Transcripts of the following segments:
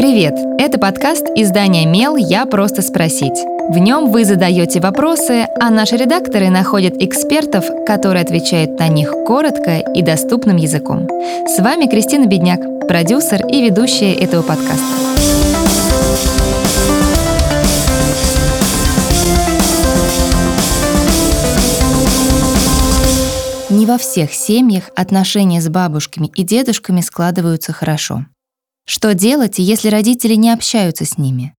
Привет! Это подкаст издания «Мел. Я просто спросить». В нем вы задаете вопросы, а наши редакторы находят экспертов, которые отвечают на них коротко и доступным языком. С вами Кристина Бедняк, продюсер и ведущая этого подкаста. Не во всех семьях отношения с бабушками и дедушками складываются хорошо. Что делать, если родители не общаются с ними?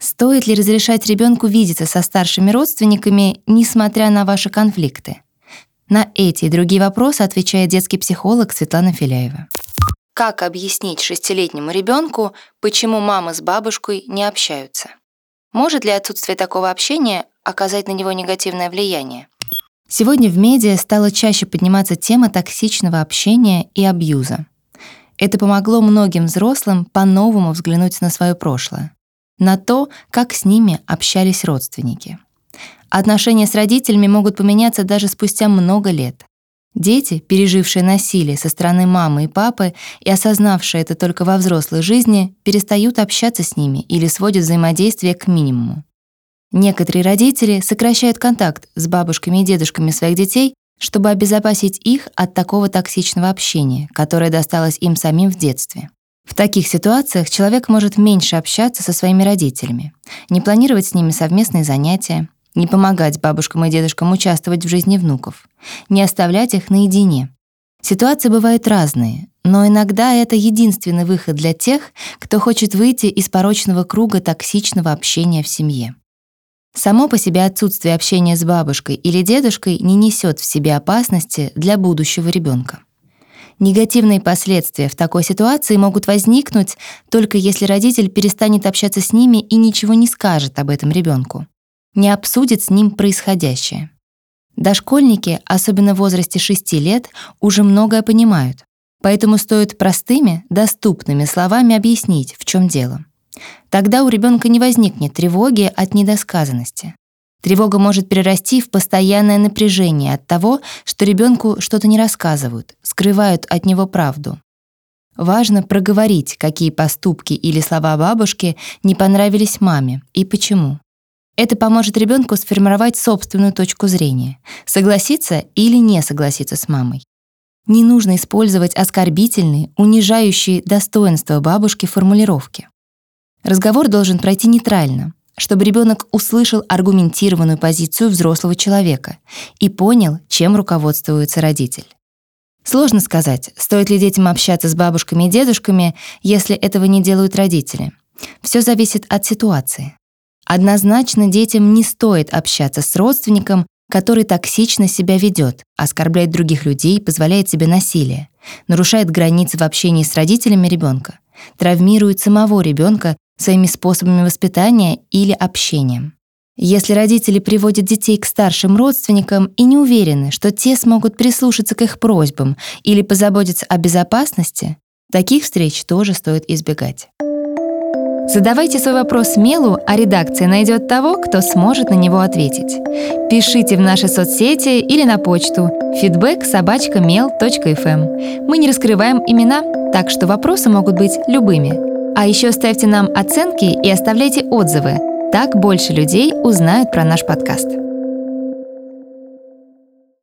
Стоит ли разрешать ребенку видеться со старшими родственниками, несмотря на ваши конфликты? На эти и другие вопросы отвечает детский психолог Светлана Филяева. Как объяснить шестилетнему ребенку, почему мама с бабушкой не общаются? Может ли отсутствие такого общения оказать на него негативное влияние? Сегодня в медиа стала чаще подниматься тема токсичного общения и абьюза. Это помогло многим взрослым по-новому взглянуть на свое прошлое, на то, как с ними общались родственники. Отношения с родителями могут поменяться даже спустя много лет. Дети, пережившие насилие со стороны мамы и папы и осознавшие это только во взрослой жизни, перестают общаться с ними или сводят взаимодействие к минимуму. Некоторые родители сокращают контакт с бабушками и дедушками своих детей чтобы обезопасить их от такого токсичного общения, которое досталось им самим в детстве. В таких ситуациях человек может меньше общаться со своими родителями, не планировать с ними совместные занятия, не помогать бабушкам и дедушкам участвовать в жизни внуков, не оставлять их наедине. Ситуации бывают разные, но иногда это единственный выход для тех, кто хочет выйти из порочного круга токсичного общения в семье. Само по себе отсутствие общения с бабушкой или дедушкой не несет в себе опасности для будущего ребенка. Негативные последствия в такой ситуации могут возникнуть только если родитель перестанет общаться с ними и ничего не скажет об этом ребенку, не обсудит с ним происходящее. Дошкольники, особенно в возрасте 6 лет, уже многое понимают, поэтому стоит простыми, доступными словами объяснить, в чем дело. Тогда у ребенка не возникнет тревоги от недосказанности. Тревога может перерасти в постоянное напряжение от того, что ребенку что-то не рассказывают, скрывают от него правду. Важно проговорить, какие поступки или слова бабушки не понравились маме и почему. Это поможет ребенку сформировать собственную точку зрения, согласиться или не согласиться с мамой. Не нужно использовать оскорбительные, унижающие достоинство бабушки формулировки. Разговор должен пройти нейтрально, чтобы ребенок услышал аргументированную позицию взрослого человека и понял, чем руководствуется родитель. Сложно сказать, стоит ли детям общаться с бабушками и дедушками, если этого не делают родители. Все зависит от ситуации. Однозначно детям не стоит общаться с родственником, который токсично себя ведет, оскорбляет других людей, позволяет себе насилие, нарушает границы в общении с родителями ребенка, травмирует самого ребенка своими способами воспитания или общением. Если родители приводят детей к старшим родственникам и не уверены, что те смогут прислушаться к их просьбам или позаботиться о безопасности, таких встреч тоже стоит избегать. Задавайте свой вопрос Мелу, а редакция найдет того, кто сможет на него ответить. Пишите в наши соцсети или на почту feedback собачка эм. Мы не раскрываем имена, так что вопросы могут быть любыми. А еще ставьте нам оценки и оставляйте отзывы. Так больше людей узнают про наш подкаст.